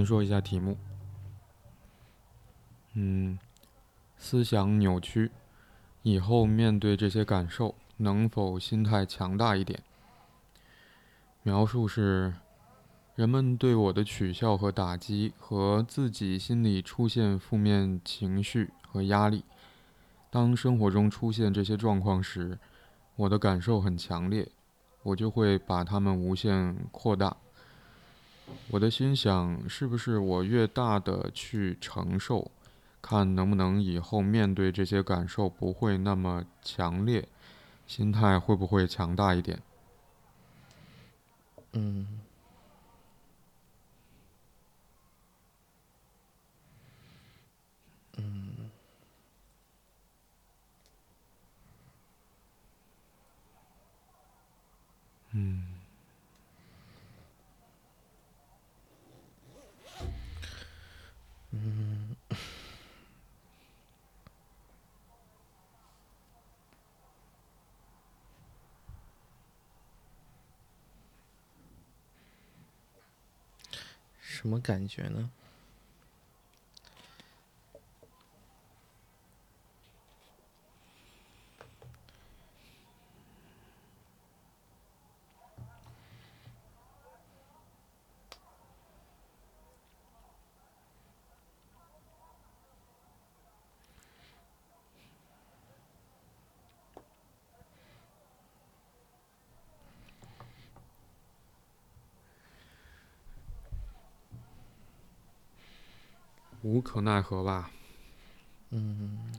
先说一下题目。嗯，思想扭曲，以后面对这些感受，能否心态强大一点？描述是：人们对我的取笑和打击，和自己心里出现负面情绪和压力。当生活中出现这些状况时，我的感受很强烈，我就会把它们无限扩大。我的心想，是不是我越大的去承受，看能不能以后面对这些感受不会那么强烈，心态会不会强大一点？嗯。嗯，嗯，什么感觉呢？无可奈何吧。嗯，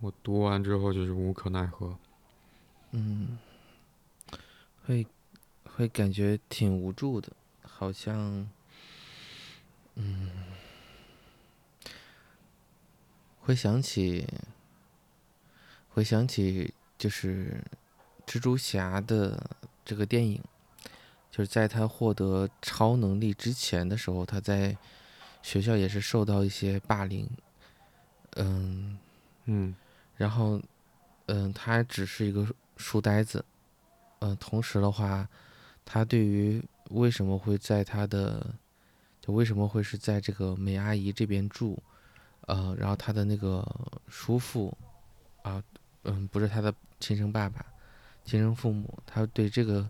我读完之后就是无可奈何。嗯，会会感觉挺无助的，好像，嗯，会想起，会想起就是蜘蛛侠的这个电影。就是在他获得超能力之前的时候，他在学校也是受到一些霸凌，嗯嗯，然后嗯，他只是一个书呆子，嗯，同时的话，他对于为什么会在他的就为什么会是在这个美阿姨这边住，呃，然后他的那个叔父啊，嗯，不是他的亲生爸爸，亲生父母，他对这个。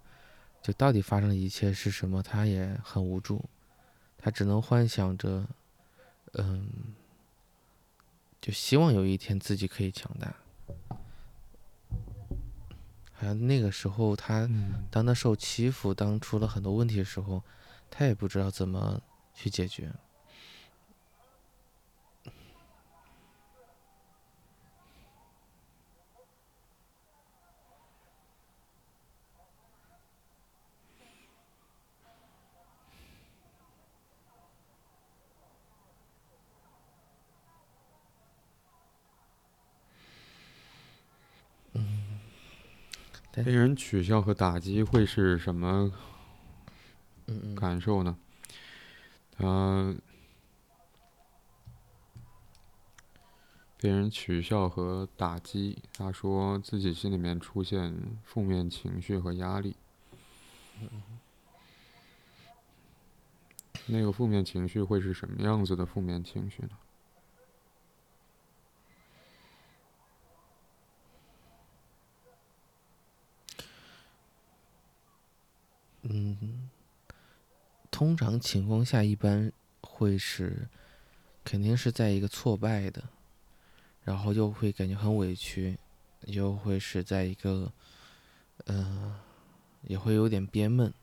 就到底发生的一切是什么？他也很无助，他只能幻想着，嗯，就希望有一天自己可以强大。好像那个时候，他当他受欺负，当出了很多问题的时候，他也不知道怎么去解决。被人取笑和打击会是什么感受呢？他被人取笑和打击，他说自己心里面出现负面情绪和压力。那个负面情绪会是什么样子的负面情绪呢？嗯，通常情况下一般会是，肯定是在一个挫败的，然后又会感觉很委屈，又会是在一个，嗯，也会有点憋闷，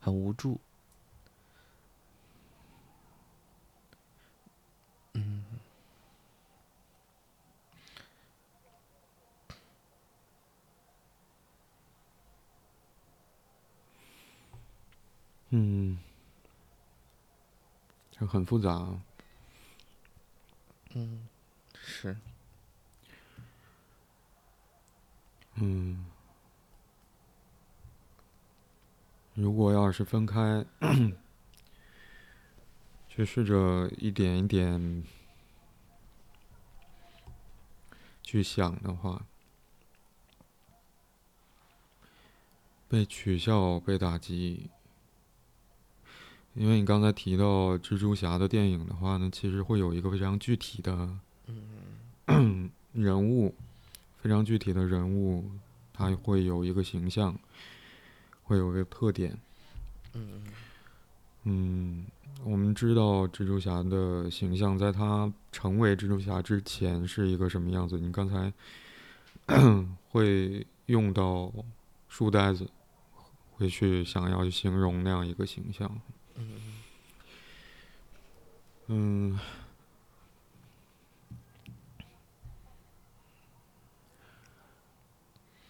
很无助。嗯，就很复杂。嗯，是。嗯，如果要是分开，去试着一点一点去想的话，被取笑、被打击。因为你刚才提到蜘蛛侠的电影的话呢，其实会有一个非常具体的 人物，非常具体的人物，他会有一个形象，会有一个特点。嗯嗯，我们知道蜘蛛侠的形象，在他成为蜘蛛侠之前是一个什么样子？你刚才 会用到书呆子，会去想要去形容那样一个形象。嗯。嗯，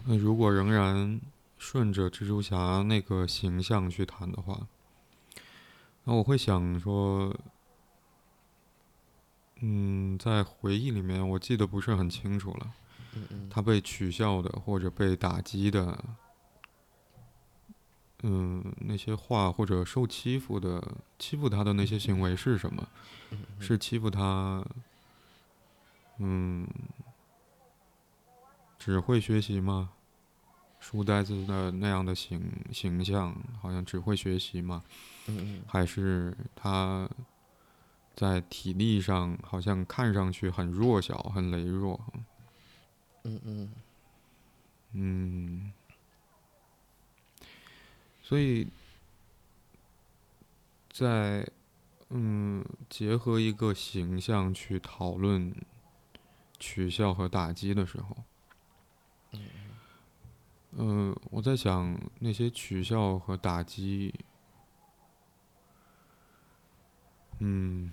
那如果仍然顺着蜘蛛侠那个形象去谈的话，那我会想说，嗯，在回忆里面，我记得不是很清楚了。他被取笑的或者被打击的，嗯，那些话或者受欺负的、欺负他的那些行为是什么？是欺负他，嗯，只会学习吗？书呆子的那样的形形象，好像只会学习吗？嗯还是他在体力上好像看上去很弱小、很羸弱？嗯嗯嗯，所以在嗯结合一个形象去讨论取笑和打击的时候，嗯，我在想那些取笑和打击，嗯，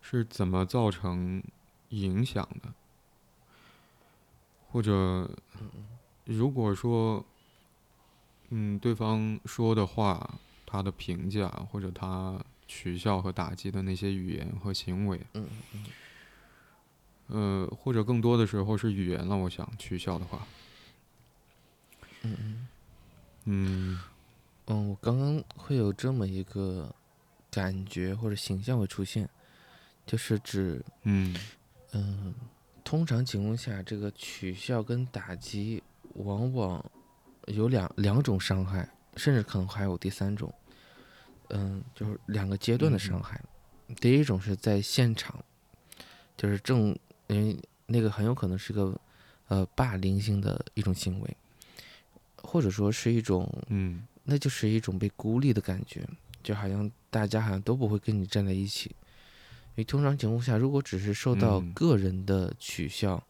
是怎么造成影响的？或者，如果说，嗯，对方说的话，他的评价或者他取笑和打击的那些语言和行为，嗯嗯呃，或者更多的时候是语言了。我想取笑的话，嗯嗯。嗯。嗯，我刚刚会有这么一个感觉或者形象会出现，就是指嗯。嗯，通常情况下，这个取笑跟打击往往有两两种伤害，甚至可能还有第三种。嗯，就是两个阶段的伤害。第一种是在现场，就是正因为那个很有可能是个呃霸凌性的一种行为，或者说是一种嗯那就是一种被孤立的感觉，就好像大家好像都不会跟你站在一起。因为通常情况下，如果只是受到嗯个人的取笑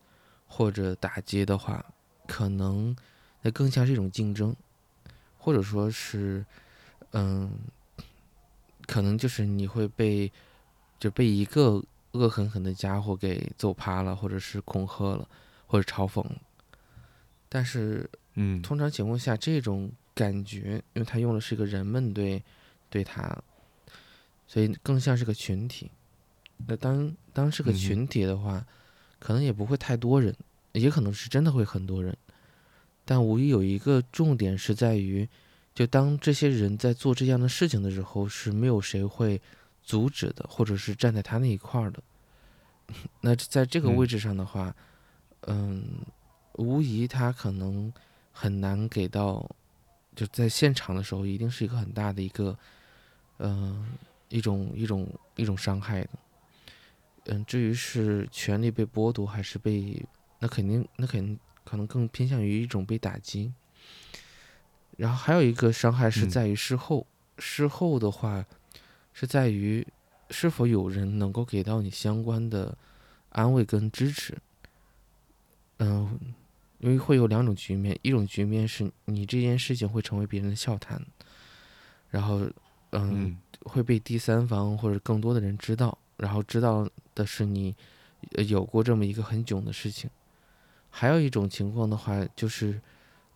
或者打击的话，可能那更像是一种竞争，或者说是，嗯，可能就是你会被就被一个恶狠狠的家伙给揍趴了，或者是恐吓了，或者嘲讽了。但是嗯通常情况下，这种感觉，因为他用的是一个人们对对他，所以更像是个群体。那当当是个群体的话，可能也不会太多人，也可能是真的会很多人。但无疑有一个重点是在于，就当这些人在做这样的事情的时候，是没有谁会阻止的，或者是站在他那一块儿的。那在这个嗯位置上的话，嗯，无疑他可能很难给到，就在现场的时候，一定是一个很大的一个，嗯、一种一种一种伤害的。嗯，至于是权利被剥夺还是被，那肯定那肯定可能更偏向于一种被打击。然后还有一个伤害是嗯在于事后，事后的话是在于是否有人能够给到你相关的安慰跟支持。嗯，因为会有两种局面，一种局面是你这件事情会成为别人的笑谈，然后嗯嗯会被第三方或者更多的人知道，然后知道的是你呃有过这么一个很囧的事情。还有一种情况的话，就是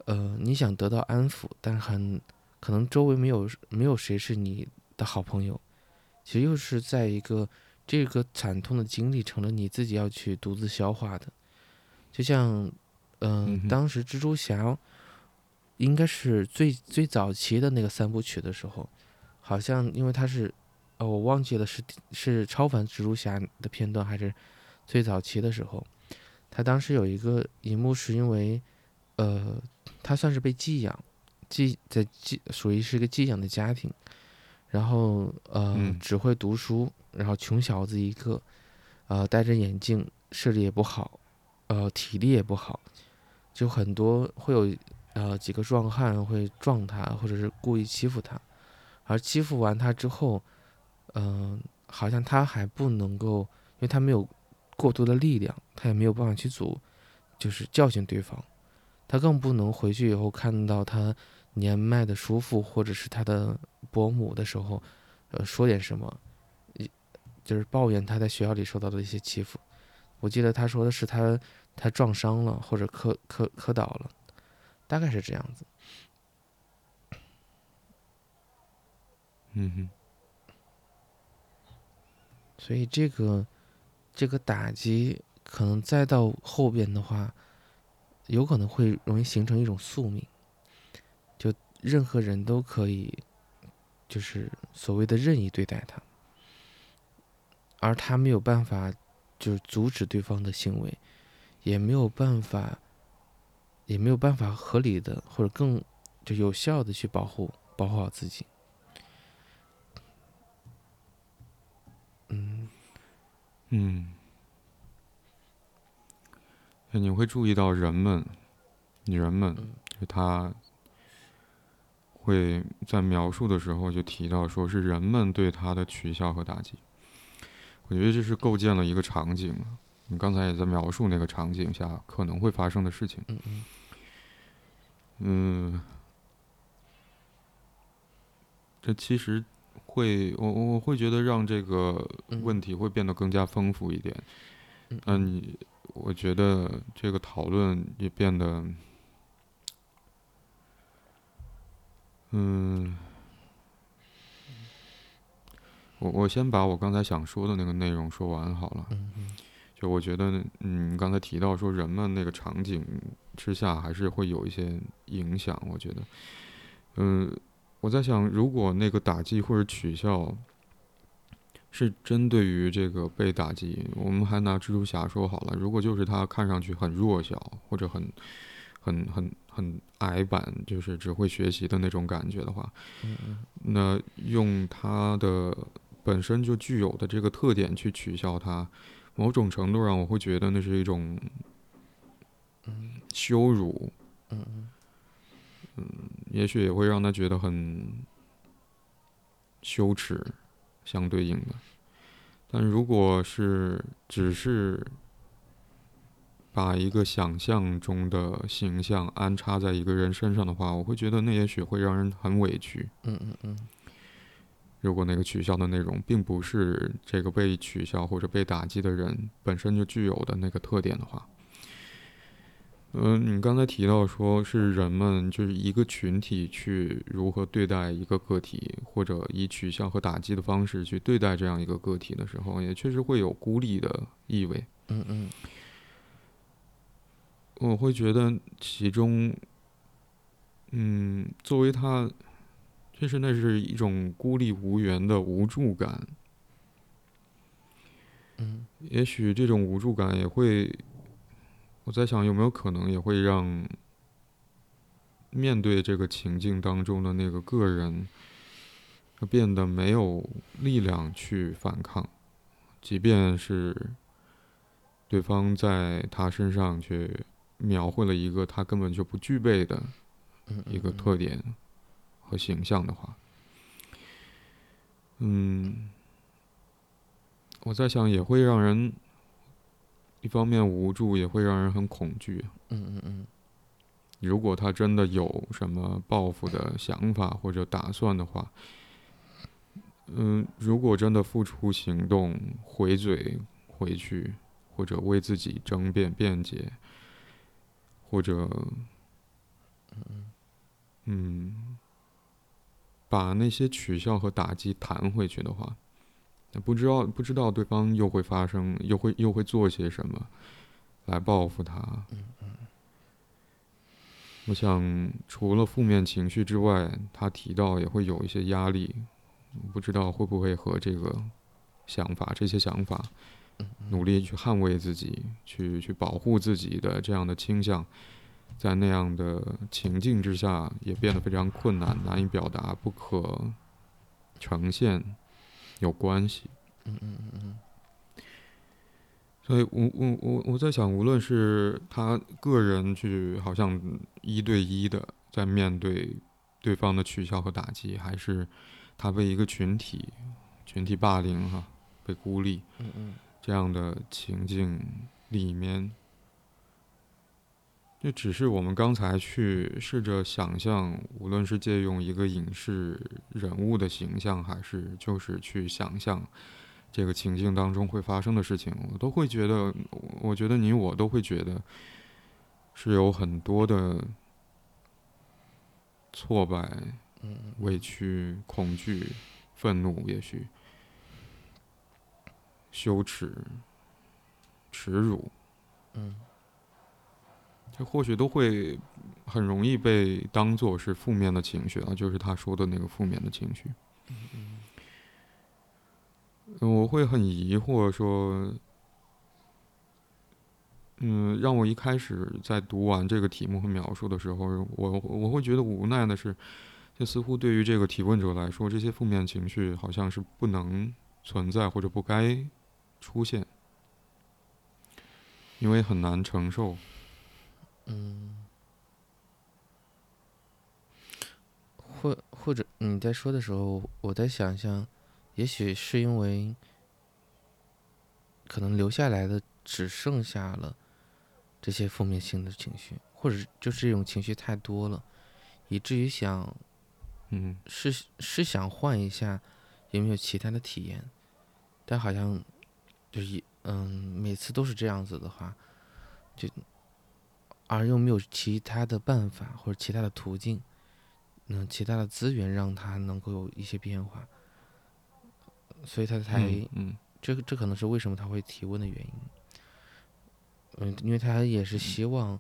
呃你想得到安抚，但很可能周围没有没有谁是你的好朋友，其实又是在一个这个惨痛的经历成了你自己要去独自消化的，就像嗯、嗯当时蜘蛛侠应该是最最早期的那个三部曲的时候，好像因为他是，呃，我忘记了是是超凡蜘蛛侠的片段还是最早期的时候，他当时有一个一幕是因为，呃，他算是被寄养，寄在寄属于是一个寄养的家庭，然后呃、嗯只会读书，然后穷小子一个，呃戴着眼镜，视力也不好，呃体力也不好，就很多会有呃几个壮汉会撞他，或者是故意欺负他，而欺负完他之后，嗯、好像他还不能够，因为他没有过多的力量，他也没有办法去阻，就是教训对方，他更不能回去以后看到他年迈的叔父或者是他的伯母的时候，呃，说点什么，一就是抱怨他在学校里受到的一些欺负。我记得他说的是他他撞伤了或者磕磕磕倒了，大概是这样子。嗯哼，所以这个这个打击可能再到后边的话，有可能会容易形成一种宿命，就任何人都可以，就是所谓的任意对待他，而他没有办法就是阻止对方的行为，也没有办法，也没有办法合理的或者更就有效的去保护保护好自己。嗯，哎你会注意到人们，人们嗯就他会在描述的时候就提到说是人们对他的取笑和打击。我觉得这是构建了一个场景。你刚才也在描述那个场景下可能会发生的事情。嗯嗯嗯，这其实会，我我我会觉得让这个嗯问题会变得更加丰富一点。嗯我觉得这个讨论也变得，嗯，我我先把我刚才想说的那个内容说完好了。就我觉得，嗯，刚才提到说人们那个场景之下，还是会有一些影响。我觉得，嗯，我在想，如果那个打击或者取笑是针对于这个被打击，我们还拿蜘蛛侠说好了，如果就是他看上去很弱小或者很、很、很、很矮板，就是只会学习的那种感觉的话，那用他的本身就具有的这个特点去取笑他，某种程度上我会觉得那是一种嗯。羞辱，嗯嗯也许也会让他觉得很羞耻，相对应的。但如果是只是把一个想象中的形象安插在一个人身上的话，我会觉得那也许会让人很委屈。嗯嗯嗯如果那个取消的内容并不是这个被取消或者被打击的人本身就具有的那个特点的话，嗯、你刚才提到说是人们就是一个群体去如何对待一个个体，或者以取笑和打击的方式去对待这样一个个体的时候，也确实会有孤立的意味。嗯嗯我会觉得其中，嗯，作为他，确实那是一种孤立无援的无助感。嗯也许这种无助感也会，我在想有没有可能也会让面对这个情境当中的那个个人，变得没有力量去反抗，即便是对方在他身上去描绘了一个他根本就不具备的嗯一个特点和形象的话，嗯，我在想也会让人一方面无助，也会让人很恐惧。嗯嗯嗯如果他真的有什么报复的想法或者打算的话，嗯，如果真的付出行动回嘴回去，或者为自己争辩辩解，或者嗯，把那些取笑和打击弹回去的话，那不知道不知道对方又会发生，又会又会做些什么来报复他。我想，除了负面情绪之外，他提到也会有一些压力，不知道会不会和这个想法、这些想法，努力去捍卫自己、去去保护自己的这样的倾向，在那样的情境之下也变得非常困难，难以表达，不可呈现，有关系。嗯嗯嗯嗯。所以我我我我在想，无论是他个人去好像一对一的在面对对方的取笑和打击，还是他被一个群体群体霸凌哈，被孤立，嗯嗯，这样的情境里面。这只是我们刚才去试着想象，无论是借用一个影视人物的形象，还是就是去想象这个情境当中会发生的事情，我都会觉得，我觉得你我都会觉得是有很多的挫败、委屈、恐惧、愤怒，也许羞耻、耻辱，嗯。或许都会很容易被当做是负面的情绪啊，就是他说的那个负面的情绪。我会很疑惑说，嗯，让我一开始在读完这个题目和描述的时候，我我会觉得无奈的是，这似乎对于这个提问者来说，这些负面情绪好像是不能存在或者不该出现，因为很难承受。嗯，或或者你在说的时候，我在想象，也许是因为可能留下来的只剩下了这些负面性的情绪，或者就是这种情绪太多了，以至于想，嗯，是是想换一下有没有其他的体验，但好像就是嗯，每次都是这样子的话，就。而又没有其他的办法或者其他的途径，嗯，其他的资源让他能够有一些变化，所以他才，嗯，这个这可能是为什么他会提问的原因，嗯，因为他也是希望，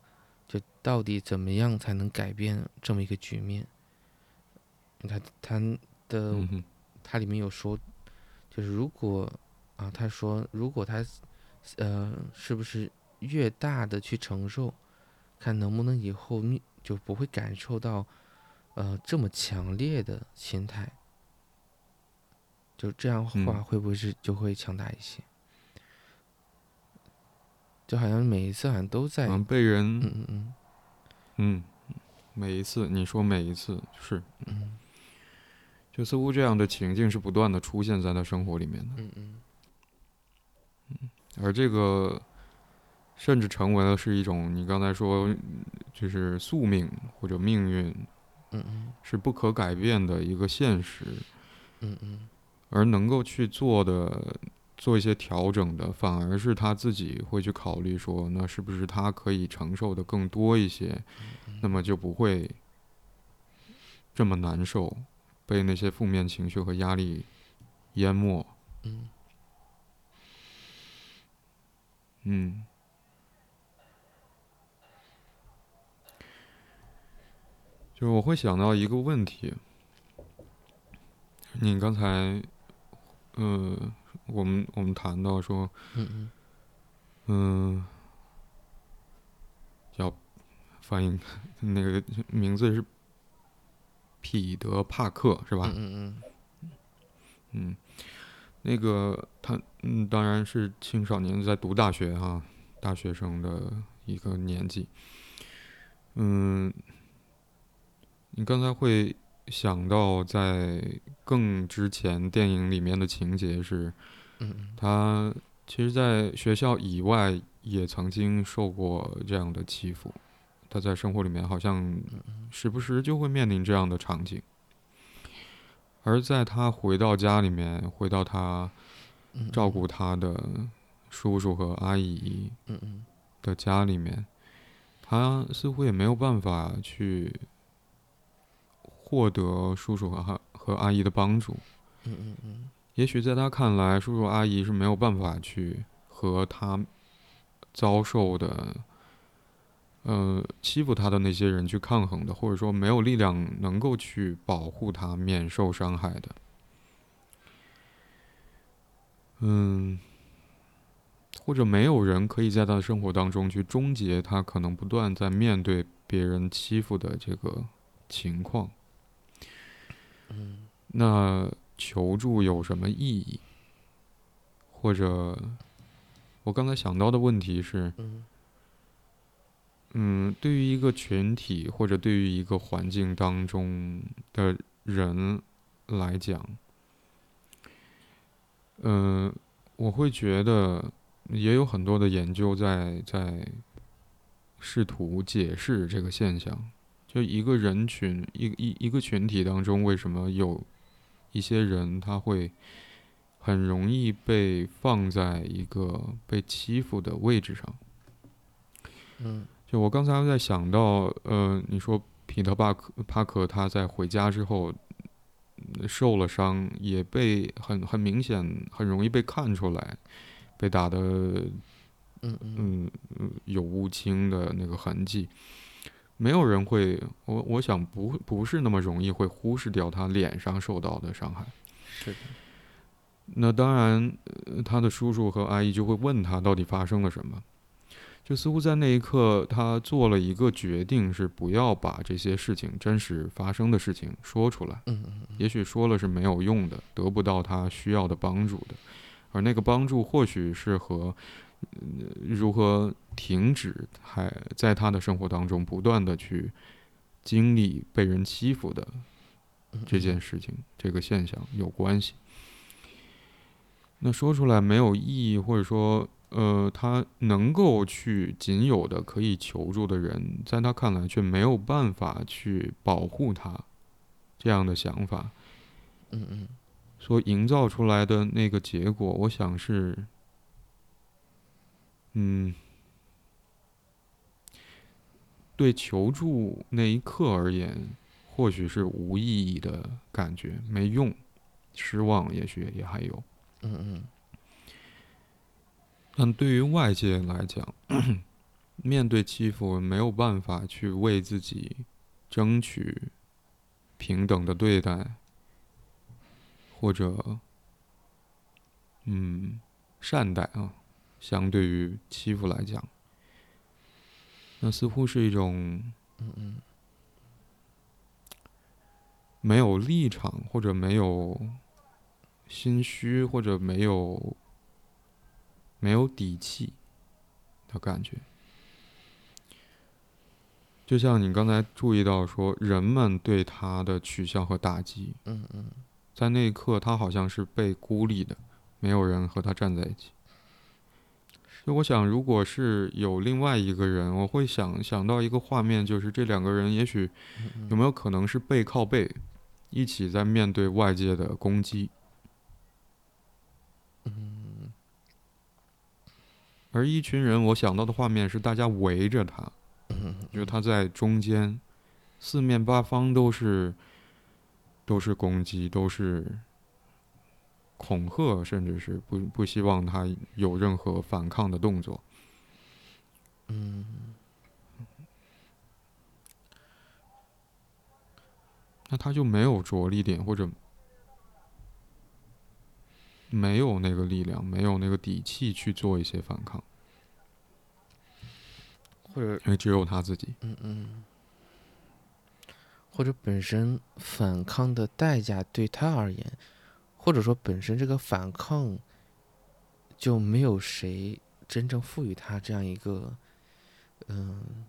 就到底怎么样才能改变这么一个局面？他他的他里面有说，就是如果啊，他说如果他，呃，是不是越大的去承受？看能不能以后就不会感受到，呃，这么强烈的心态，就这样话会不会是就会强大一些？就好像每一次好像都在嗯被人，嗯嗯嗯，嗯，每一次你说每一次是，嗯，就似乎这样的情境是不断的出现在他生活里面的，嗯嗯，嗯，而这个。甚至成为了是一种你刚才说，就是宿命或者命运，嗯嗯，是不可改变的一个现实，嗯嗯，而能够去做的做一些调整的，反而是他自己会去考虑说，那是不是他可以承受的更多一些，那么就不会这么难受，被那些负面情绪和压力淹没，嗯，嗯。就是我会想到一个问题，你刚才，呃，我们我们谈到说，嗯嗯，嗯，叫翻译那个名字是彼得·帕克是吧？嗯嗯嗯，嗯，那个他嗯当然是青少年在读大学哈，大学生的一个年纪，嗯。你刚才会想到，在更之前电影里面的情节是，他其实，在学校以外也曾经受过这样的欺负，他在生活里面好像时不时就会面临这样的场景，而在他回到家里面，回到他照顾他的叔叔和阿姨的家里面，他似乎也没有办法去。获得叔叔和和阿姨的帮助，嗯嗯嗯，也许在他看来，叔叔阿姨是没有办法去和他遭受的，呃，欺负他的那些人去抗衡的，或者说没有力量能够去保护他免受伤害的。嗯，或者没有人可以在他的生活当中去终结他可能不断在面对别人欺负的这个情况。嗯那求助有什么意义？或者，我刚才想到的问题是，嗯嗯，对于一个群体或者对于一个环境当中的人来讲，嗯、我会觉得也有很多的研究在在试图解释这个现象。就一个人群，一一一个群体当中，为什么有一些人他会很容易被放在一个被欺负的位置上？嗯就我刚才在想到，呃，你说彼得帕克帕克他在回家之后嗯受了伤，也被很很明显，很容易被看出来，被打的嗯嗯嗯嗯有乌青的那个痕迹。没有人会，我我想不不是那么容易会忽视掉他脸上受到的伤害。是的，那当然，呃他的叔叔和阿姨就会问他到底发生了什么。就似乎在那一刻，他做了一个决定，是不要把这些事情真实发生的事情说出来。嗯嗯也许说了是没有用的，得不到他需要的帮助的，而那个帮助或许是和、呃如何停止还在他的生活当中不断的去经历被人欺负的嗯这件事情、这个现象有关系。那说出来没有意义，或者说，呃，他能够去仅有的可以求助的人，在他看来却没有办法去保护他，这样的想法嗯嗯所营造出来的那个结果，我想是，嗯，对求助那一刻而言，或许是无意义的感觉，没用，失望，也许也还有。嗯嗯但对于外界来讲，面对欺负，没有办法去为自己争取平等的对待，或者，嗯，善待啊，相对于欺负来讲，那似乎是一种嗯嗯没有立场，或者没有心虚，或者没有没有底气的感觉。就像你刚才注意到说，人们对他的取笑和打击，嗯嗯在那一刻，他好像是被孤立的，没有人和他站在一起。所以我想，如果是有另外一个人，我会想想到一个画面，就是这两个人也许有没有可能是背靠背，一起在面对外界的攻击，嗯。而一群人，我想到的画面是大家围着他，嗯。就是他在中间，四面八方都是都是攻击，都是恐吓，甚至是不不希望他有任何反抗的动作。嗯那他就没有着力点，或者没有那个力量，没有那个底气去做一些反抗，或者因为只有他自己。嗯嗯，或者本身反抗的代价对他而言，或者说本身这个反抗就没有谁真正赋予他这样一个，嗯，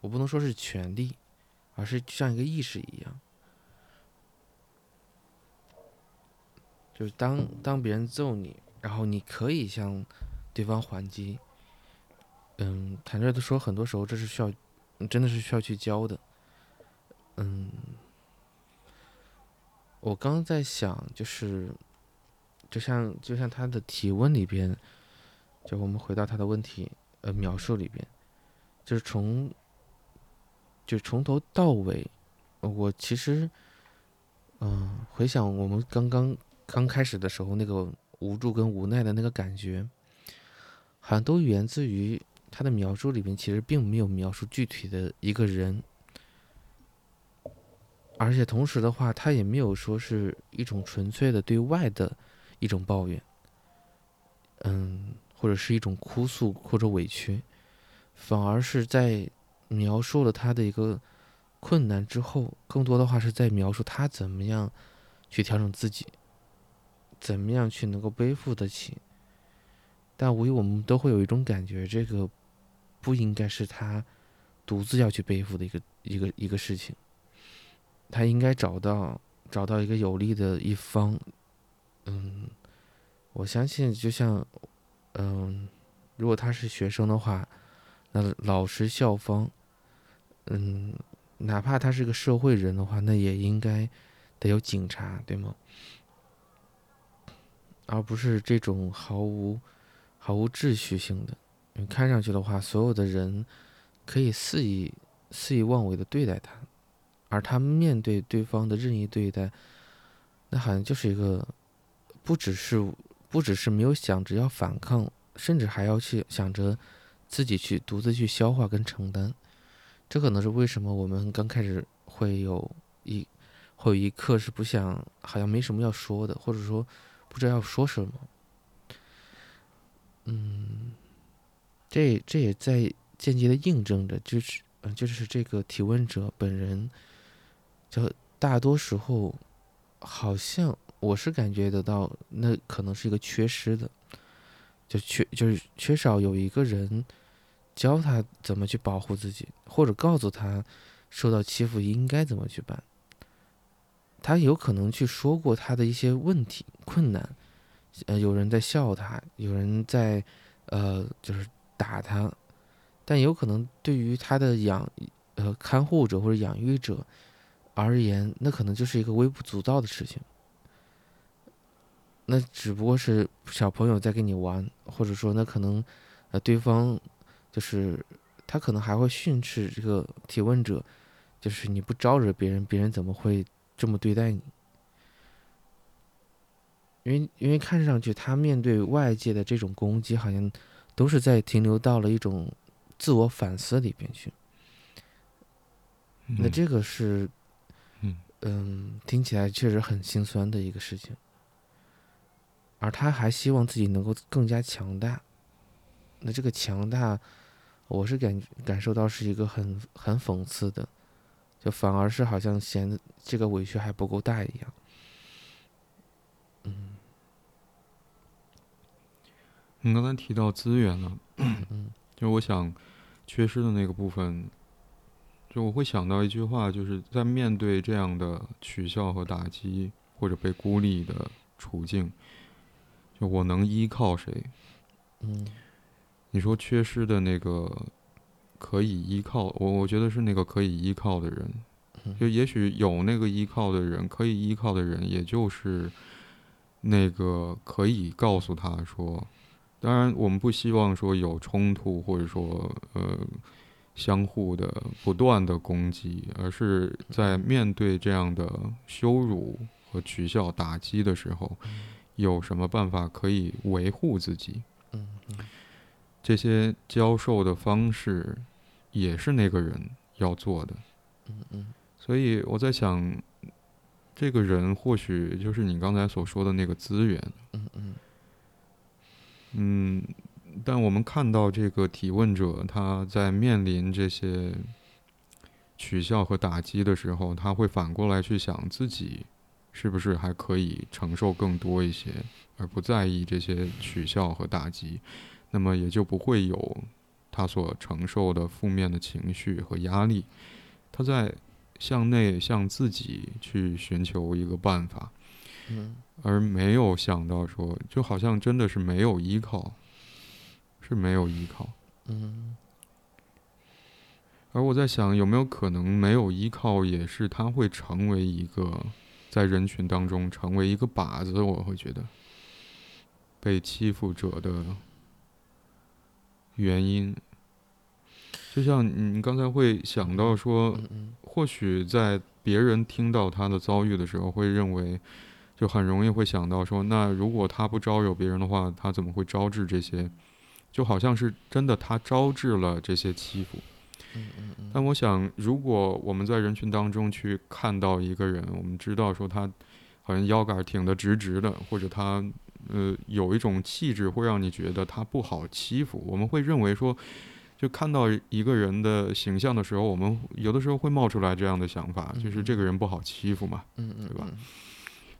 我不能说是权利，而是像一个意识一样，就是当当别人揍你，然后你可以向对方还击。嗯，坦率的说，很多时候这是需要真的是需要去教的。嗯，我刚刚在想，就是就像就像他的提问里边，就我们回到他的问题，呃，描述里边，就是从就从头到尾，我其实，嗯、回想我们刚刚刚开始的时候那个无助跟无奈的那个感觉，好像都源自于他的描述里边其实并没有描述具体的一个人，而且同时的话，他也没有说是一种纯粹的对外的一种抱怨，嗯，或者是一种哭诉或者委屈，反而是在描述了他的一个困难之后，更多的话是在描述他怎么样去调整自己，怎么样去能够背负得起。但无疑我们都会有一种感觉，这个不应该是他独自要去背负的一个一个一个事情。他应该找到找到一个有利的一方。嗯，我相信，就像嗯，如果他是学生的话，那老师、校方，嗯，哪怕他是个社会人的话，那也应该得有警察，对吗？而不是这种毫无。毫无秩序性的，你看上去的话，所有的人可以肆意肆意妄为的对待他，而他面对对方的任意对待，那好像就是一个不只是不只是没有想着要反抗，甚至还要去想着自己去独自去消化跟承担。这可能是为什么我们刚开始会有一会有一刻是不想，好像没什么要说的，或者说不知道要说什么。嗯，这这也在间接的印证着，就是嗯，就是这个提问者本人，就大多时候，好像我是感觉得到，那可能是一个缺失的，就缺就是缺少有一个人教他怎么去保护自己，或者告诉他受到欺负应该怎么去办。他有可能去说过他的一些问题困难。呃，有人在笑他，有人在，呃，就是打他，但有可能对于他的养，呃，看护者或者养育者而言，那可能就是一个微不足道的事情。那只不过是小朋友在跟你玩，或者说，那可能，呃，对方就是他可能还会训斥这个提问者，就是你不招惹别人，别人怎么会这么对待你？因为，因为看上去他面对外界的这种攻击，好像都是在停留到了一种自我反思里边去。那这个是，嗯嗯，听起来确实很心酸的一个事情。而他还希望自己能够更加强大。那这个强大，我是感感受到是一个很很讽刺的，就反而是好像嫌这个委屈还不够大一样。嗯。你刚才提到资源了，就我想缺失的那个部分，就我会想到一句话，就是在面对这样的取笑和打击，或者被孤立的处境，就我能依靠谁？嗯，你说缺失的那个可以依靠，我我觉得是那个可以依靠的人，就也许有那个依靠的人，可以依靠的人，也就是那个可以告诉他说。当然，我们不希望说有冲突，或者说呃相互的不断的攻击，而是在面对这样的羞辱和取笑、打击的时候，有什么办法可以维护自己？嗯这些教授的方式也是那个人要做的。嗯嗯。所以我在想，这个人或许就是你刚才所说的那个资源。嗯嗯。嗯，但我们看到这个提问者他在面临这些取笑和打击的时候，他会反过来去想自己是不是还可以承受更多一些，而不在意这些取笑和打击，那么也就不会有他所承受的负面的情绪和压力。他在向内向自己去寻求一个办法。嗯。而没有想到说，就好像真的是没有依靠，是没有依靠。嗯。而我在想，有没有可能没有依靠，也是他会成为一个在人群当中成为一个靶子？我会觉得，被欺负者的原因，就像你刚才会想到说，或许在别人听到他的遭遇的时候，会认为。就很容易会想到说，那如果他不招惹别人的话，他怎么会招致这些？就好像是真的他招致了这些欺负。但我想，如果我们在人群当中去看到一个人，我们知道说他好像腰杆挺得直直的，或者他呃有一种气质会让你觉得他不好欺负，我们会认为说，就就看到一个人的形象的时候，我们有的时候会冒出来这样的想法，就是这个人不好欺负嘛，嗯嗯，对吧嗯？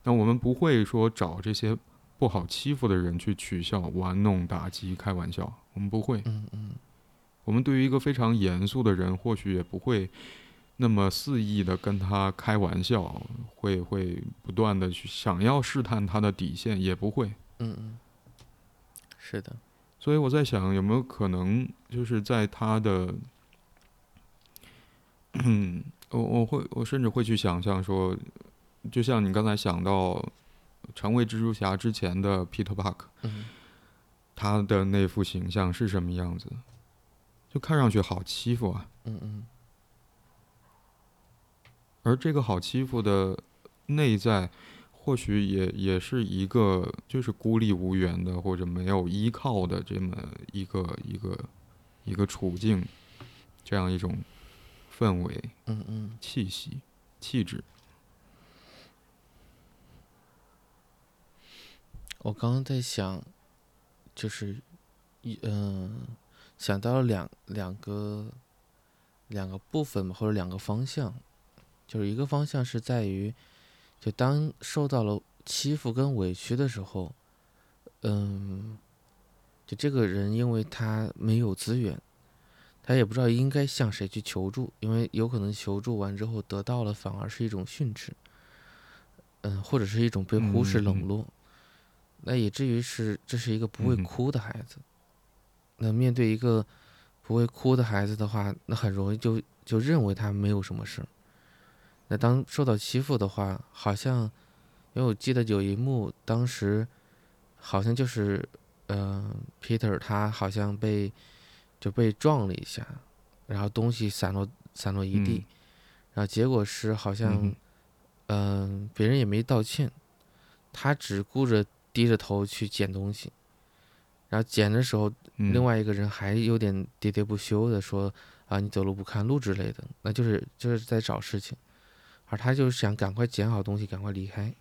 那我们不会说找这些不好欺负的人去取笑、玩弄、打击、开玩笑，我们不会。嗯嗯我们对于一个非常严肃的人，或许也不会那么肆意的跟他开玩笑，会会不断的去想要试探他的底线，也不会。嗯嗯，是的，所以我在想，有没有可能就是在他的，嗯，我我会我甚至会去想象说，就像你刚才想到成为蜘蛛侠之前的 Peter Park，嗯。他的那副形象是什么样子？就看上去好欺负啊，嗯嗯。而这个好欺负的内在，或许也也是一个就是孤立无援的或者没有依靠的这么一个一个一个处境，这样一种氛围、嗯嗯，气息、气质。我刚刚在想，就是一嗯、想到了两两个两个部分嘛，或者两个方向，就是一个方向是在于，就当受到了欺负跟委屈的时候，嗯，就这个人因为他没有资源，他也不知道应该向谁去求助，因为有可能求助完之后得到了反而是一种训斥，嗯，或者是一种被忽视嗯嗯冷落。那以至于是这是一个不会哭的孩子。那面对一个不会哭的孩子的话，那很容易就就认为他没有什么事儿。那当受到欺负的话，好像因为我记得有一幕，当时好像就是呃，Peter 他好像被就被撞了一下，然后东西散落散落一地，嗯然后结果是好像嗯，别人也没道歉，他只顾着低着头去捡东西，然后捡的时候，嗯。另外一个人还有点喋喋不休的说啊，你走路不看路之类的，那就是就是在找事情，而他就是想赶快捡好东西，赶快离开。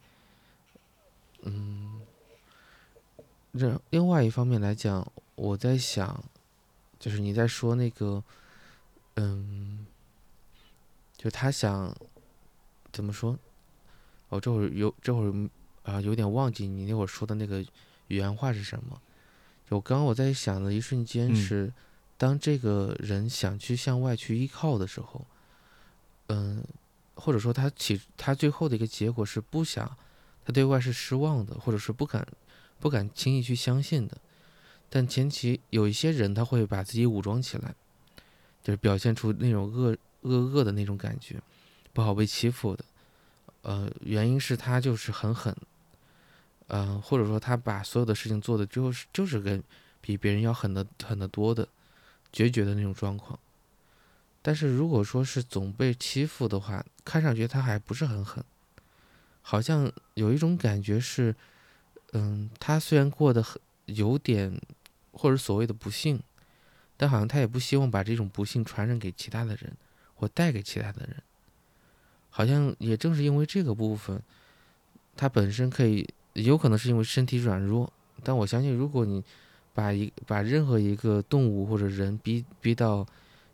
嗯，这另外一方面来讲，我在想，就是你在说那个，嗯，就他想怎么说？我这会儿有这会儿啊、有点忘记你那会儿说的那个原话是什么。就刚刚我在想的一瞬间嗯是，当这个人想去向外去依靠的时候，嗯，或者说他起他最后的一个结果是不想，他对外是失望的，或者是不敢不敢轻易去相信的。但前期有一些人他会把自己武装起来，就是表现出那种恶恶恶的那种感觉，不好被欺负的。呃，原因是他就是很狠，嗯、或者说他把所有的事情做的就是就是跟比别人要狠的狠得多的，决绝的那种状况。但是如果说是总被欺负的话，看上去他还不是很狠，好像有一种感觉是，嗯，他虽然过得很有点或者所谓的不幸，但好像他也不希望把这种不幸传染给其他的人，或带给其他的人。好像也正是因为这个部分，他本身可以有可能是因为身体软弱，但我相信，如果你把一把任何一个动物或者人逼逼到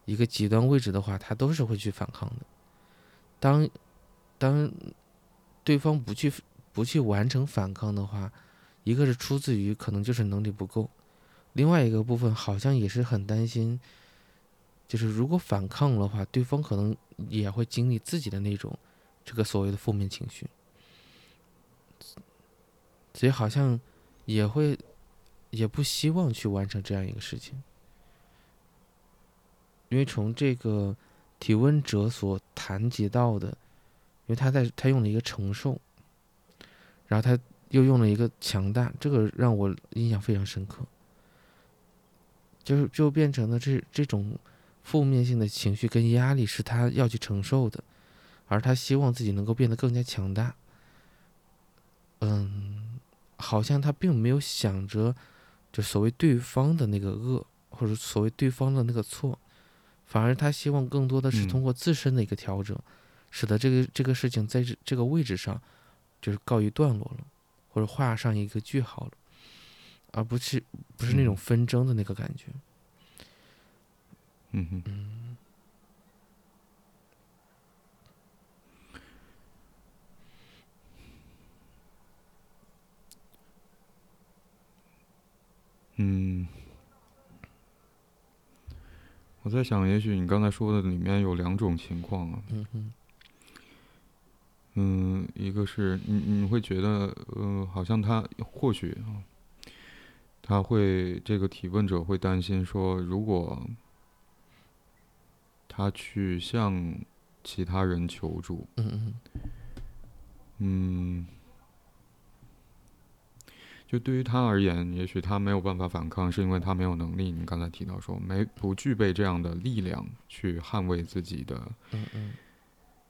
一个极端位置的话，他都是会去反抗的。当当对方不去不去完成反抗的话，一个是出自于可能就是能力不够，另外一个部分好像也是很担心，就是如果反抗的话，对方可能也会经历自己的那种这个所谓的负面情绪，所以好像也会也不希望去完成这样一个事情，因为从这个提问者所谈及到的，因为他在他用了一个承受，然后他又用了一个强大，这个让我印象非常深刻，就是就变成了这这种负面性的情绪跟压力是他要去承受的，而他希望自己能够变得更加强大。嗯，好像他并没有想着，就所谓对方的那个恶，或者所谓对方的那个错，反而他希望更多的是嗯。通过自身的一个调整，使得这个这个事情在这这个位置上，就是告一段落了，或者画上一个句号了，而不是不是那种嗯。纷争的那个感觉。嗯哼，嗯，我在想，也许你刚才说的里面有两种情况啊。嗯哼，嗯，一个是你你会觉得，呃，好像他或许啊，他会这个提问者会担心说，如果他去向其他人求助，嗯嗯嗯，就对于他而言，也许他没有办法反抗，是因为他没有能力。你刚才提到说，没不具备这样的力量去捍卫自己的，嗯嗯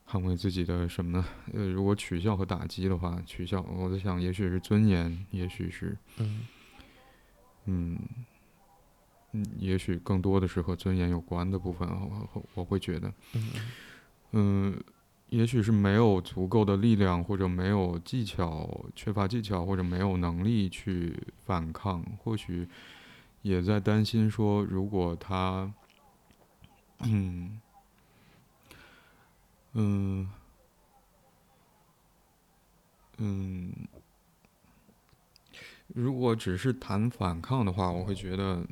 捍卫自己的什么呢？呃，如果取笑和打击的话，取笑，我在想，也许是尊严，也许是，嗯嗯，嗯，也许更多的是和尊严有关的部分，我我我会觉得，嗯嗯，也许是没有足够的力量，或者没有技巧，缺乏技巧，或者没有能力去反抗，或许也在担心说，如果他，嗯，嗯，嗯，如果只是谈反抗的话，我会觉得，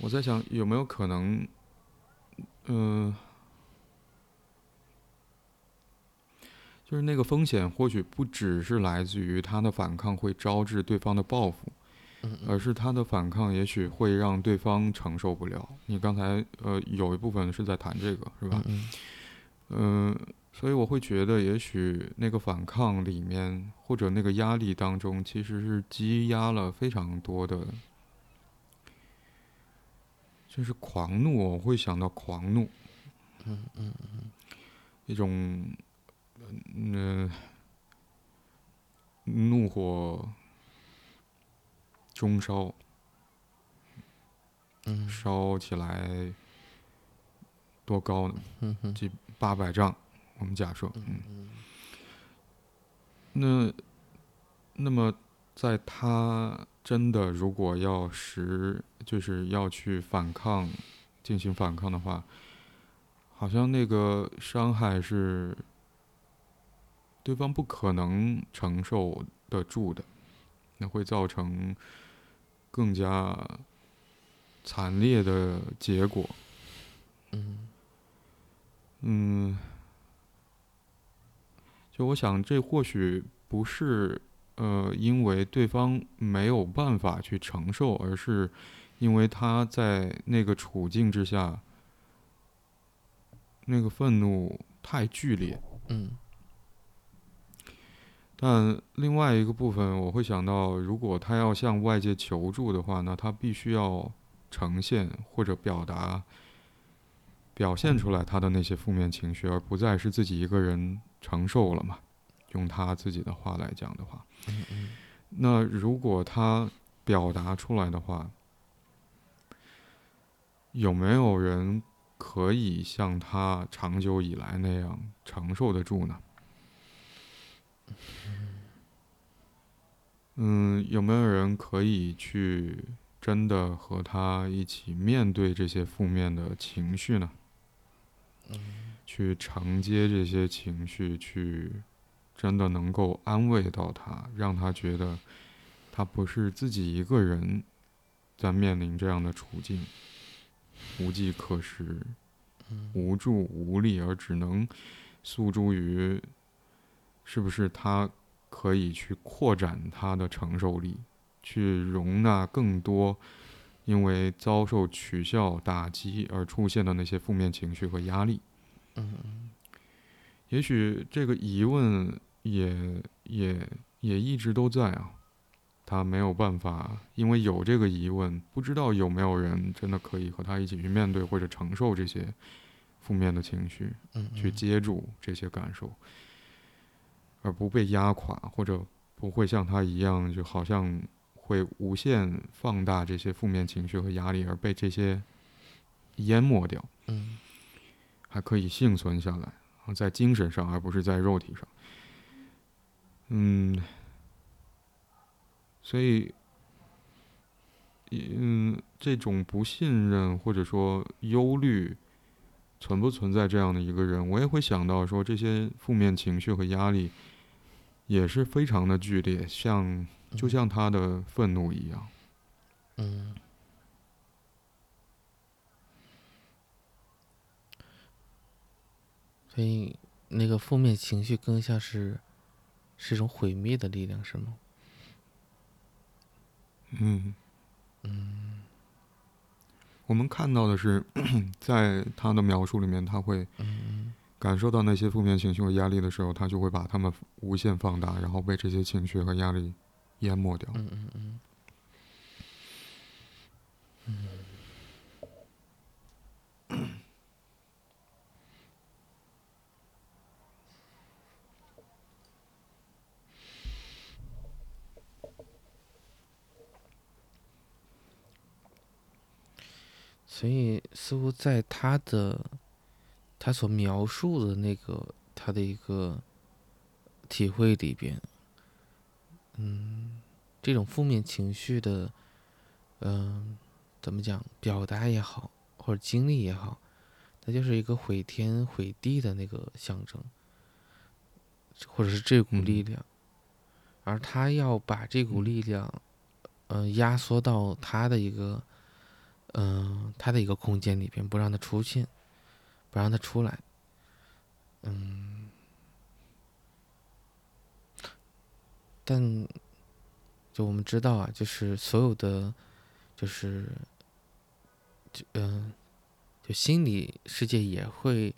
我在想有没有可能，嗯、就是那个风险或许不只是来自于他的反抗会招致对方的报复，嗯而是他的反抗也许会让对方承受不了。你刚才呃有一部分是在谈这个，是吧？嗯嗯，所以我会觉得，也许那个反抗里面，或者那个压力当中，其实是积压了非常多的，就是狂怒。我会想到狂怒，嗯嗯嗯一种，嗯、怒火中烧，嗯。烧起来多高呢？几八百丈，我们假设，嗯，那那么在他真的如果要实就是要去反抗，进行反抗的话，好像那个伤害是对方不可能承受得住的，那会造成更加惨烈的结果。嗯嗯，就我想，这或许不是呃，因为对方没有办法去承受，而是因为他在那个处境之下，那个愤怒太剧烈。嗯但另外一个部分，我会想到，如果他要向外界求助的话，那他必须要呈现或者表达、表现出来他的那些负面情绪，而不再是自己一个人承受了嘛。用他自己的话来讲的话，嗯嗯那如果他表达出来的话，有没有人可以像他长久以来那样承受得住呢？嗯，有没有人可以去真的和他一起面对这些负面的情绪呢？去承接这些情绪，去真的能够安慰到他，让他觉得他不是自己一个人在面临这样的处境，无计可施、无助无力，而只能诉诸于是不是他可以去扩展他的承受力，去容纳更多因为遭受取笑、打击而出现的那些负面情绪和压力。嗯也许这个疑问也也也一直都在啊，他没有办法，因为有这个疑问，不知道有没有人真的可以和他一起去面对或者承受这些负面的情绪，嗯去接住这些感受，而不被压垮，或者不会像他一样，就好像会无限放大这些负面情绪和压力，而被这些淹没掉。嗯还可以幸存下来，啊在精神上而不是在肉体上。嗯，所以，嗯，这种不信任或者说忧虑，存不存在这样的一个人，我也会想到说这些负面情绪和压力，也是非常的剧烈，像就像他的愤怒一样。嗯。所以，那个负面情绪更像是，是一种毁灭的力量，是吗？嗯。嗯。我们看到的是，在他的描述里面，他会感受到那些负面情绪和压力的时候，他就会把他们无限放大，然后被这些情绪和压力淹没掉。嗯嗯嗯。所以，似乎在他的他所描述的那个他的一个体会里边，嗯，这种负面情绪的，嗯，怎么讲，表达也好，或者经历也好，它就是一个毁天毁地的那个象征，或者是这股力量，而他要把这股力量，嗯，压缩到他的一个。嗯，他的一个空间里边不让它出现，不让他出来。嗯，但就我们知道啊，就是所有的，就是就嗯，就心理世界也会，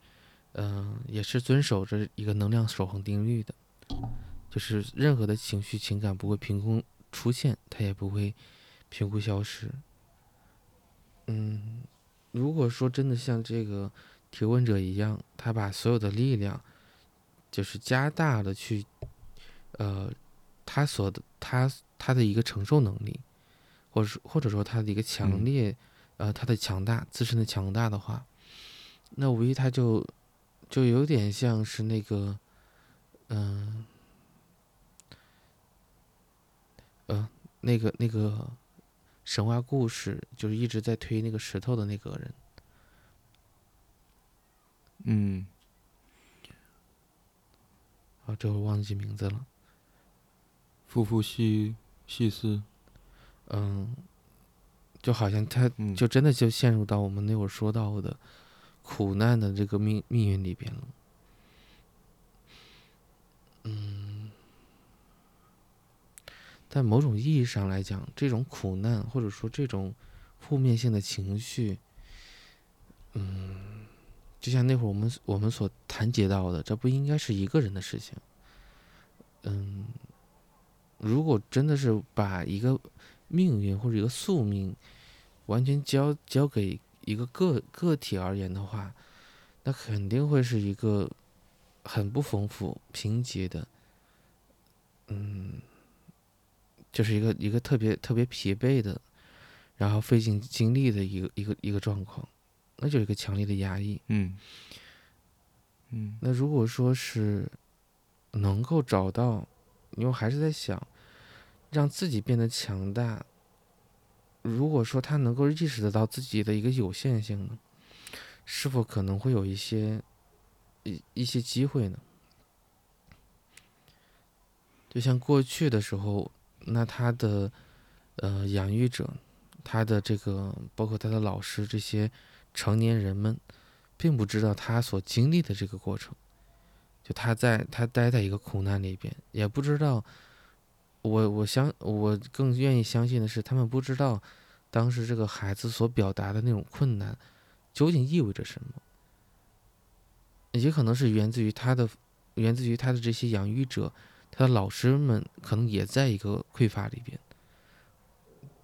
嗯，也是遵守着一个能量守恒定律的，就是任何的情绪情感不会凭空出现，它也不会凭空消失。嗯，如果说真的像这个提问者一样，他把所有的力量，就是加大了去，呃，他所的他他的一个承受能力，或者说或者说他的一个强烈，呃，他的强大自身的强大的话，那无疑他就就有点像是那个，嗯，呃，那个那个。神话故事就是一直在推那个石头的那个人，嗯，啊，这会忘记名字了。夫妇细细思，嗯，就好像他就真的就陷入到我们那会儿说到的苦难的这个命命运里边了，嗯。在某种意义上来讲，这种苦难或者说这种负面性的情绪，嗯，就像那会儿我们我们所谈及到的，这不应该是一个人的事情。嗯，如果真的是把一个命运或者一个宿命完全交交给一个个个体而言的话，那肯定会是一个很不丰富、贫瘠的，嗯。就是一个一个特别特别疲惫的，然后费尽精力的一个一个一个状况，那就是一个强烈的压抑。嗯，嗯。那如果说是能够找到，因为还是在想，让自己变得强大。如果说他能够意识得到自己的一个有限性呢，是否可能会有一些一一些机会呢？就像过去的时候。那他的，呃，养育者，他的这个包括他的老师这些成年人们，并不知道他所经历的这个过程，就他在他待在一个苦难里边，也不知道，我我相我更愿意相信的是，他们不知道当时这个孩子所表达的那种困难究竟意味着什么，也可能是源自于他的，源自于他的这些养育者。他的老师们可能也在一个匮乏里边，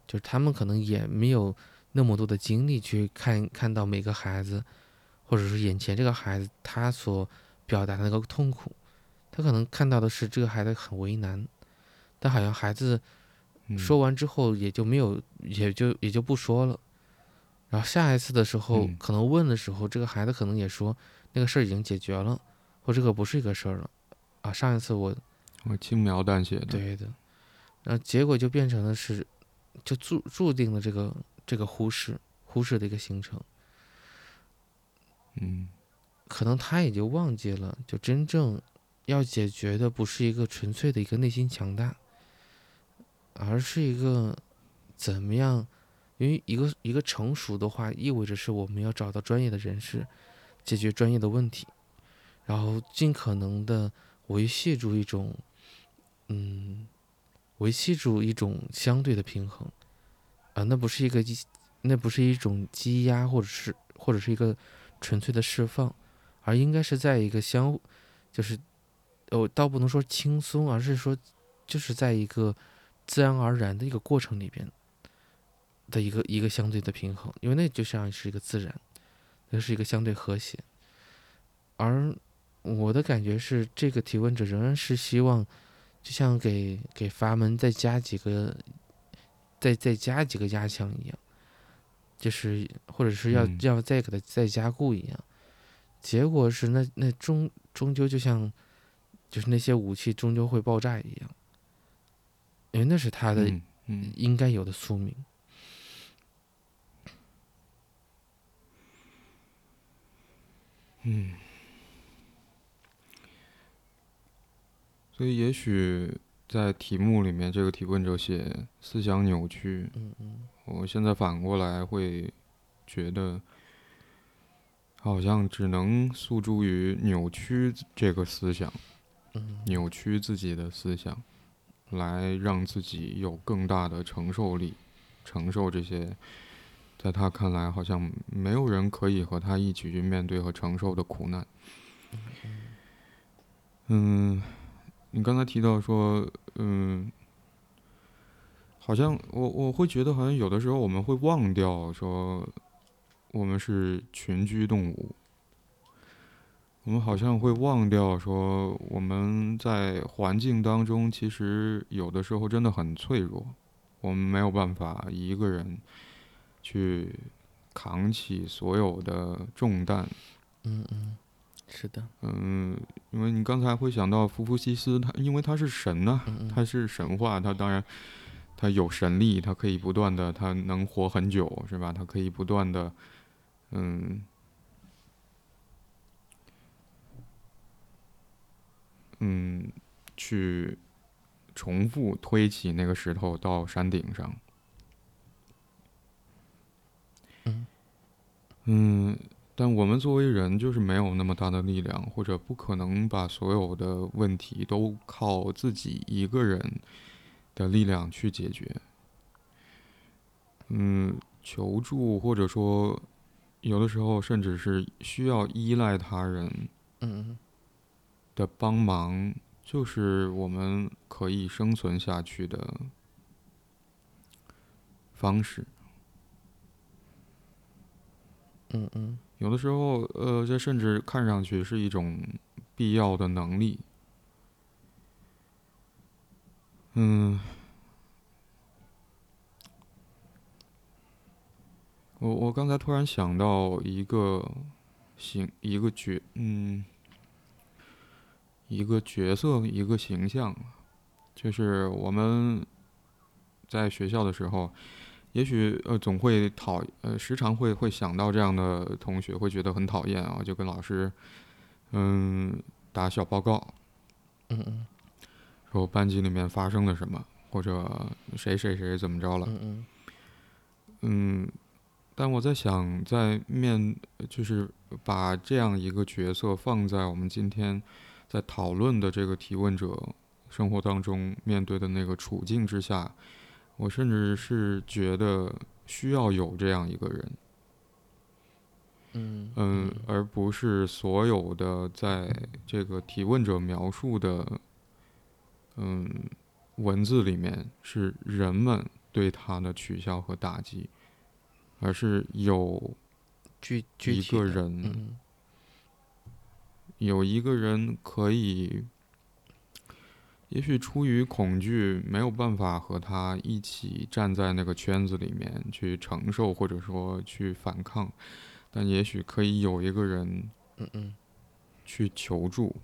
就是他们可能也没有那么多的精力去看看到每个孩子，或者是眼前这个孩子他所表达的那个痛苦，他可能看到的是这个孩子很为难，但好像孩子说完之后也就没有，也就也就不说了，然后下一次的时候可能问的时候，这个孩子可能也说那个事儿已经解决了，或这个不是一个事儿了，啊，上一次我。我轻描淡写的，对的，然后结果就变成了是，就注注定了这个这个忽视忽视的一个形成。嗯可能他也就忘记了，就真正要解决的不是一个纯粹的一个内心强大，而是一个怎么样？因为一个一个成熟的话，意味着是我们要找到专业的人士，解决专业的问题，然后尽可能的维系住一种，嗯，维系住一种相对的平衡，啊，那不是一个积，那不是一种积压，或者是或者是一个纯粹的释放。而应该是在一个相，就是，哦，倒不能说轻松，而是说，就是在一个自然而然的一个过程里边的一个一个相对的平衡，因为那就像是一个自然，那是一个相对和谐。而我的感觉是，这个提问者仍然是希望，就像给给阀门再加几个，再再加几个压强一样，就是或者是要要再给它再加固一样。结果是那那终终究就像，就是那些武器终究会爆炸一样，因为那是他的应该有的宿命。嗯，所以也许在题目里面，这个提问者写思想扭曲，嗯嗯，我现在反过来会觉得。好像只能诉诸于扭曲这个思想，扭曲自己的思想，来让自己有更大的承受力，承受这些，在他看来好像没有人可以和他一起去面对和承受的苦难。嗯，你刚才提到说，嗯，好像我我会觉得好像有的时候我们会忘掉说。我们是群居动物，我们好像会忘掉说，我们在环境当中，其实有的时候真的很脆弱，我们没有办法一个人去扛起所有的重担。嗯嗯，是的。嗯，因为你刚才会想到福夫西斯，他因为他是神呢，他是神话，他当然他有神力，他可以不断的，他能活很久，是吧？他可以不断的。嗯，嗯，去重复推起那个石头到山顶上。嗯，嗯，但我们作为人，就是没有那么大的力量，或者不可能把所有的问题都靠自己一个人的力量去解决。嗯，求助或者说。有的时候，甚至是需要依赖他人，的帮忙，就是我们可以生存下去的方式。嗯嗯。有的时候，呃，这甚至看上去是一种必要的能力。嗯。我我刚才突然想到一个形一个角嗯一个角色一个形象，就是我们在学校的时候，也许呃总会讨呃时常会会想到这样的同学，会觉得很讨厌啊，就跟老师嗯打小报告，嗯嗯，说班级里面发生了什么，或者谁谁谁怎么着了，嗯嗯，嗯。但我在想，在面就是把这样一个角色放在我们今天在讨论的这个提问者生活当中面对的那个处境之下，我甚至是觉得需要有这样一个人，嗯嗯，而不是所有的在这个提问者描述的嗯文字里面是人们对他的取笑和打击。而是有具一个人，有一个人可以，也许出于恐惧，没有办法和他一起站在那个圈子里面去承受，或者说去反抗，但也许可以有一个人，嗯嗯，去求助，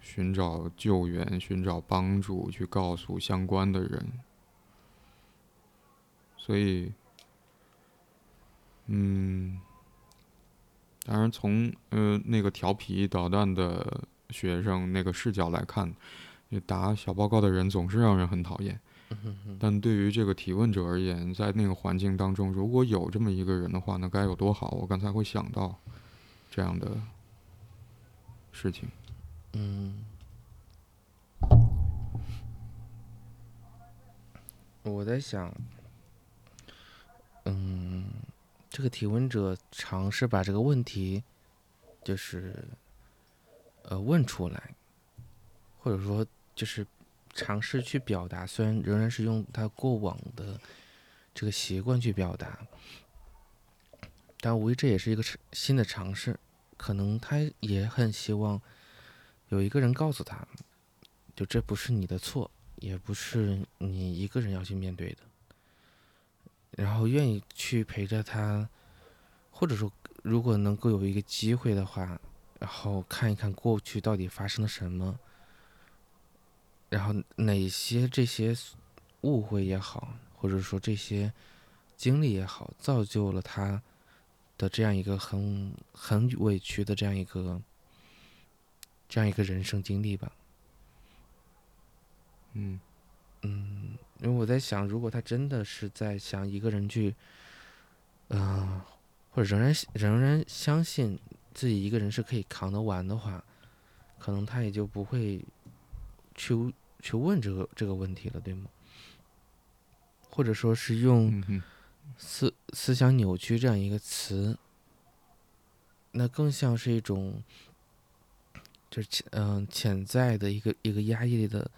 寻找救援，寻找帮助，去告诉相关的人，所以。嗯，当然从呃那个调皮捣蛋的学生那个视角来看，打小报告的人总是让人很讨厌。但对于这个提问者而言，在那个环境当中，如果有这么一个人的话，那该有多好！我刚才会想到这样的事情。嗯，我在想，嗯，这个提问者尝试把这个问题，就是呃问出来，或者说就是。尝试去表达，虽然仍然是用他过往的这个习惯去表达，但无疑这也是一个新的尝试。可能他也很希望有一个人告诉他，就这不是你的错，也不是你一个人要去面对的。然后愿意去陪着他，或者说如果能够有一个机会的话，然后看一看过去到底发生了什么。然后哪些这些误会也好，或者说这些经历也好，造就了他的这样一个很很委屈的这样一个这样一个人生经历吧。嗯嗯，因为我在想，如果他真的是在想一个人去，嗯，或者仍然仍然相信自己一个人是可以扛得完的话，可能他也就不会去。去问这个这个问题了，对吗？或者说是用思思想扭曲这样一个词，那更像是一种，就是潜嗯潜在的一个一个压抑的，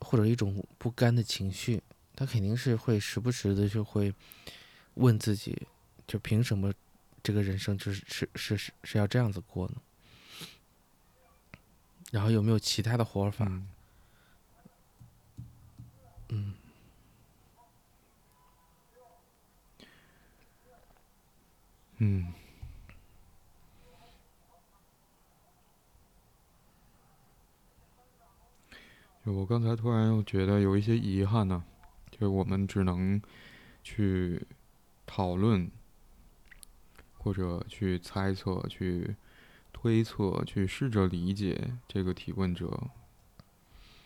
或者一种不甘的情绪，他肯定是会时不时的就会问自己，就凭什么这个人生就是是是是是要这样子过呢？然后有没有其他的活法？嗯，嗯，就我刚才突然又觉得有一些遗憾呢，就我们只能去讨论，或者去猜测、去推测、去试着理解这个提问者。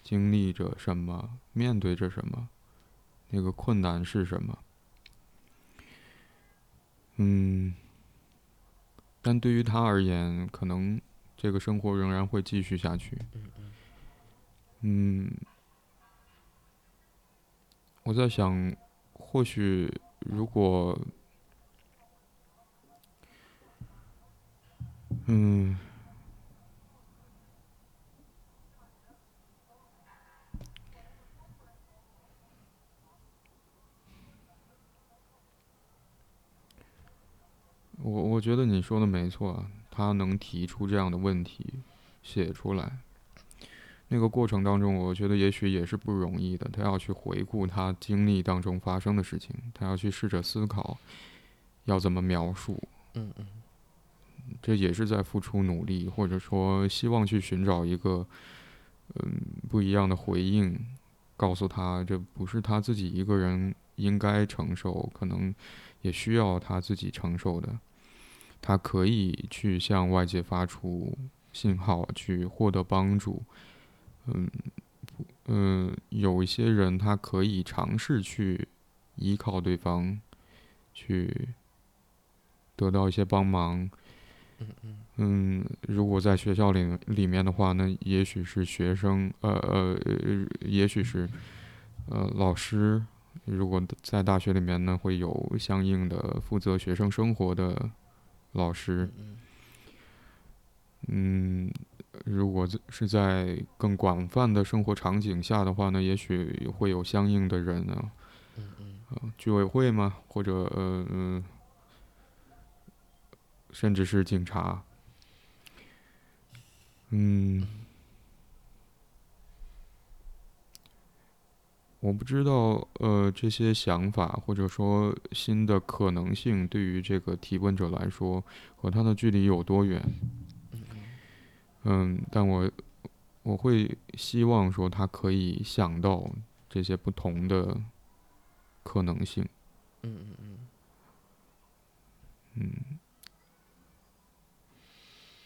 经历着什么？面对着什么？那个困难是什么？嗯，但对于他而言，可能这个生活仍然会继续下去。嗯，我在想，或许如果，嗯。我我觉得你说的没错，他能提出这样的问题，写出来，那个过程当中，我觉得也许也是不容易的。他要去回顾他经历当中发生的事情，他要去试着思考，要怎么描述。嗯嗯，这也是在付出努力，或者说希望去寻找一个嗯不一样的回应，告诉他这不是他自己一个人应该承受，可能也需要他自己承受的。他可以去向外界发出信号，去获得帮助。嗯，嗯，有一些人他可以尝试去依靠对方，去得到一些帮忙。嗯嗯。嗯，如果在学校里里面的话，那也许是学生，呃呃，也许是呃老师。如果在大学里面呢，会有相应的负责学生生活的。老师，嗯，如果是在更广泛的生活场景下的话呢，也许会有相应的人啊，居委会嘛，或者呃，甚至是警察，嗯。我不知道，呃，这些想法或者说新的可能性，对于这个提问者来说，和他的距离有多远？嗯，但我我会希望说他可以想到这些不同的可能性。嗯嗯嗯，嗯，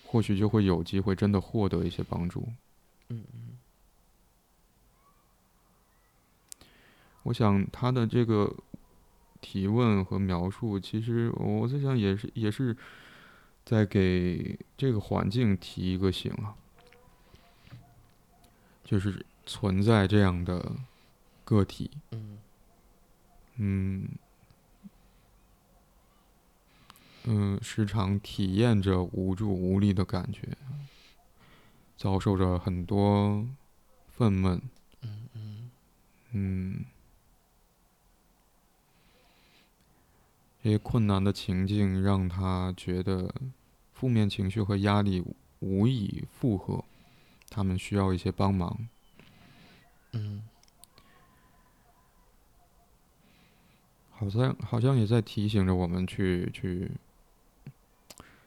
或许就会有机会真的获得一些帮助。嗯嗯。我想他的这个提问和描述，其实我在想也是也是在给这个环境提一个醒啊，就是存在这样的个体，嗯。嗯嗯，时常体验着无助无力的感觉，遭受着很多愤懑，嗯嗯。嗯，这些困难的情境让他觉得负面情绪和压力无以负荷，他们需要一些帮忙。嗯好像好像也在提醒着我们去去，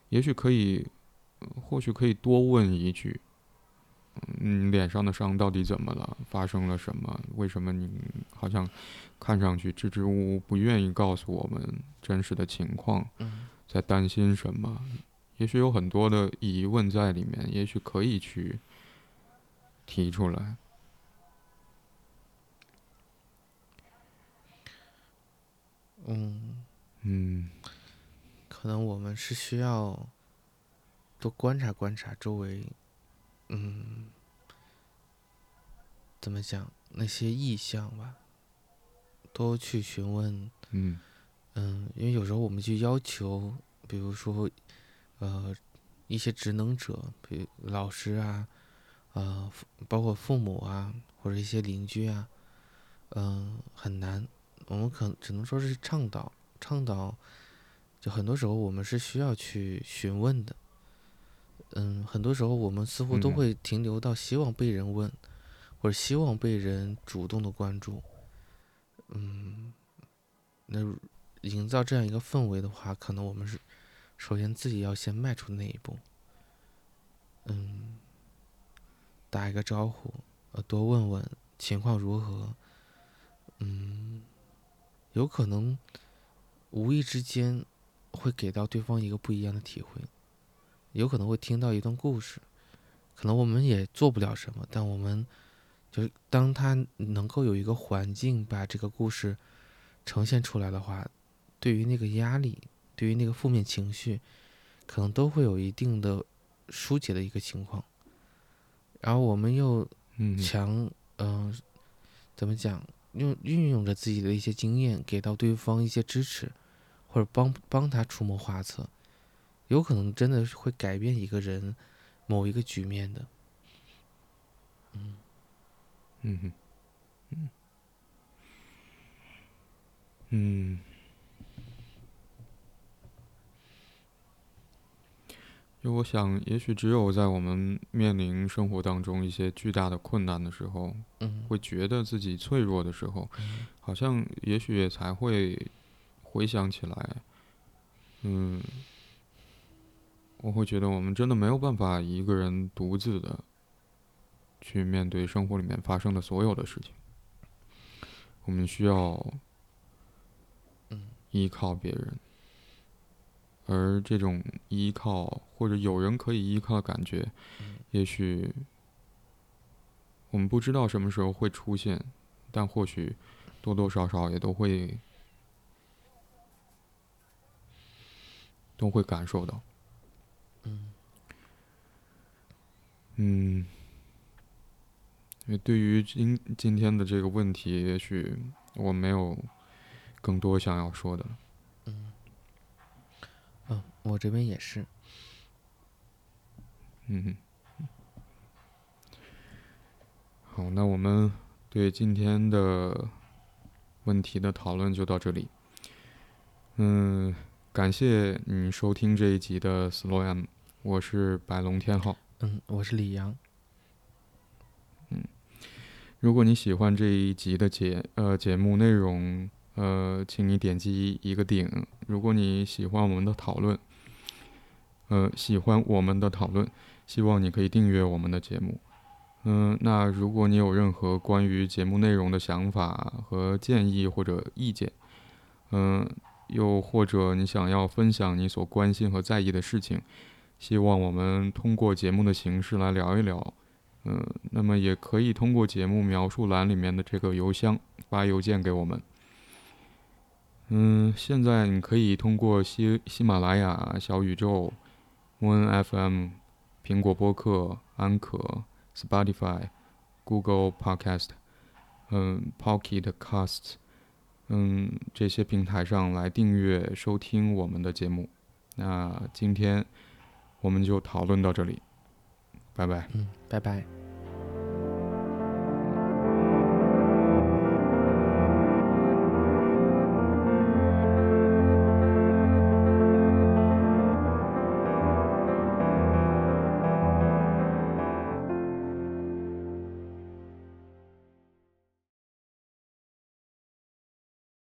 也许可以，呃或许可以多问一句：“嗯，你脸上的伤到底怎么了？发生了什么？为什么你好像看上去支支吾吾，不愿意告诉我们真实的情况，嗯在担心什么？也许有很多的疑问在里面，也许可以去提出来。嗯，嗯可能我们是需要多观察观察周围，嗯，怎么讲那些意向吧，多去询问，嗯嗯，因为有时候我们去要求，比如说，呃，一些职能者，比如老师啊，呃，父包括父母啊，或者一些邻居啊，嗯、很难。我们可只能说是倡导，倡导，就很多时候我们是需要去询问的。嗯，很多时候我们似乎都嗯会停留到希望被人问，或者希望被人主动的关注。嗯，那营造这样一个氛围的话，可能我们是首先自己要先迈出那一步。嗯，打一个招呼，呃，多问问情况如何。嗯，有可能无意之间会给到对方一个不一样的体会，有可能会听到一段故事，可能我们也做不了什么，但我们就是当他能够有一个环境把这个故事呈现出来的话，对于那个压力，对于那个负面情绪，可能都会有一定的疏解的一个情况。然后我们又嗯强，嗯、怎么讲？用运用着自己的一些经验，给到对方一些支持，或者帮帮他出谋划策，有可能真的是会改变一个人某一个局面的。嗯。嗯，嗯。嗯，就我想，也许只有在我们面临生活当中一些巨大的困难的时候，嗯会觉得自己脆弱的时候，嗯好像也许也才会回想起来，嗯，我会觉得我们真的没有办法一个人独自的去面对生活里面发生的所有的事情，我们需要嗯。依靠别人，而这种依靠或者有人可以依靠的感觉，嗯。也许我们不知道什么时候会出现，但或许多多少少也都会都会感受到。嗯，对于今今天的这个问题，也许我没有更多想要说的了。嗯嗯，我这边也是。嗯哼。好，那我们对今天的问题的讨论就到这里。嗯，感谢你收听这一集的 Slow M，我是白龙天浩。嗯，我是李阳。嗯如果你喜欢这一集的节呃节目内容，呃，请你点击一个顶。如果你喜欢我们的讨论，呃，喜欢我们的讨论，希望你可以订阅我们的节目。嗯、那如果你有任何关于节目内容的想法和建议或者意见，嗯、又或者你想要分享你所关心和在意的事情，希望我们通过节目的形式来聊一聊。嗯，那么也可以通过节目描述栏里面的这个邮箱发邮件给我们。嗯，现在你可以通过喜喜马拉雅、小宇宙、Moon FM、苹果播客、安可、Spotify、Google Podcast、嗯 Pocket Cast 嗯这些平台上来订阅收听我们的节目。那今天我们就讨论到这里。拜拜。嗯，拜拜。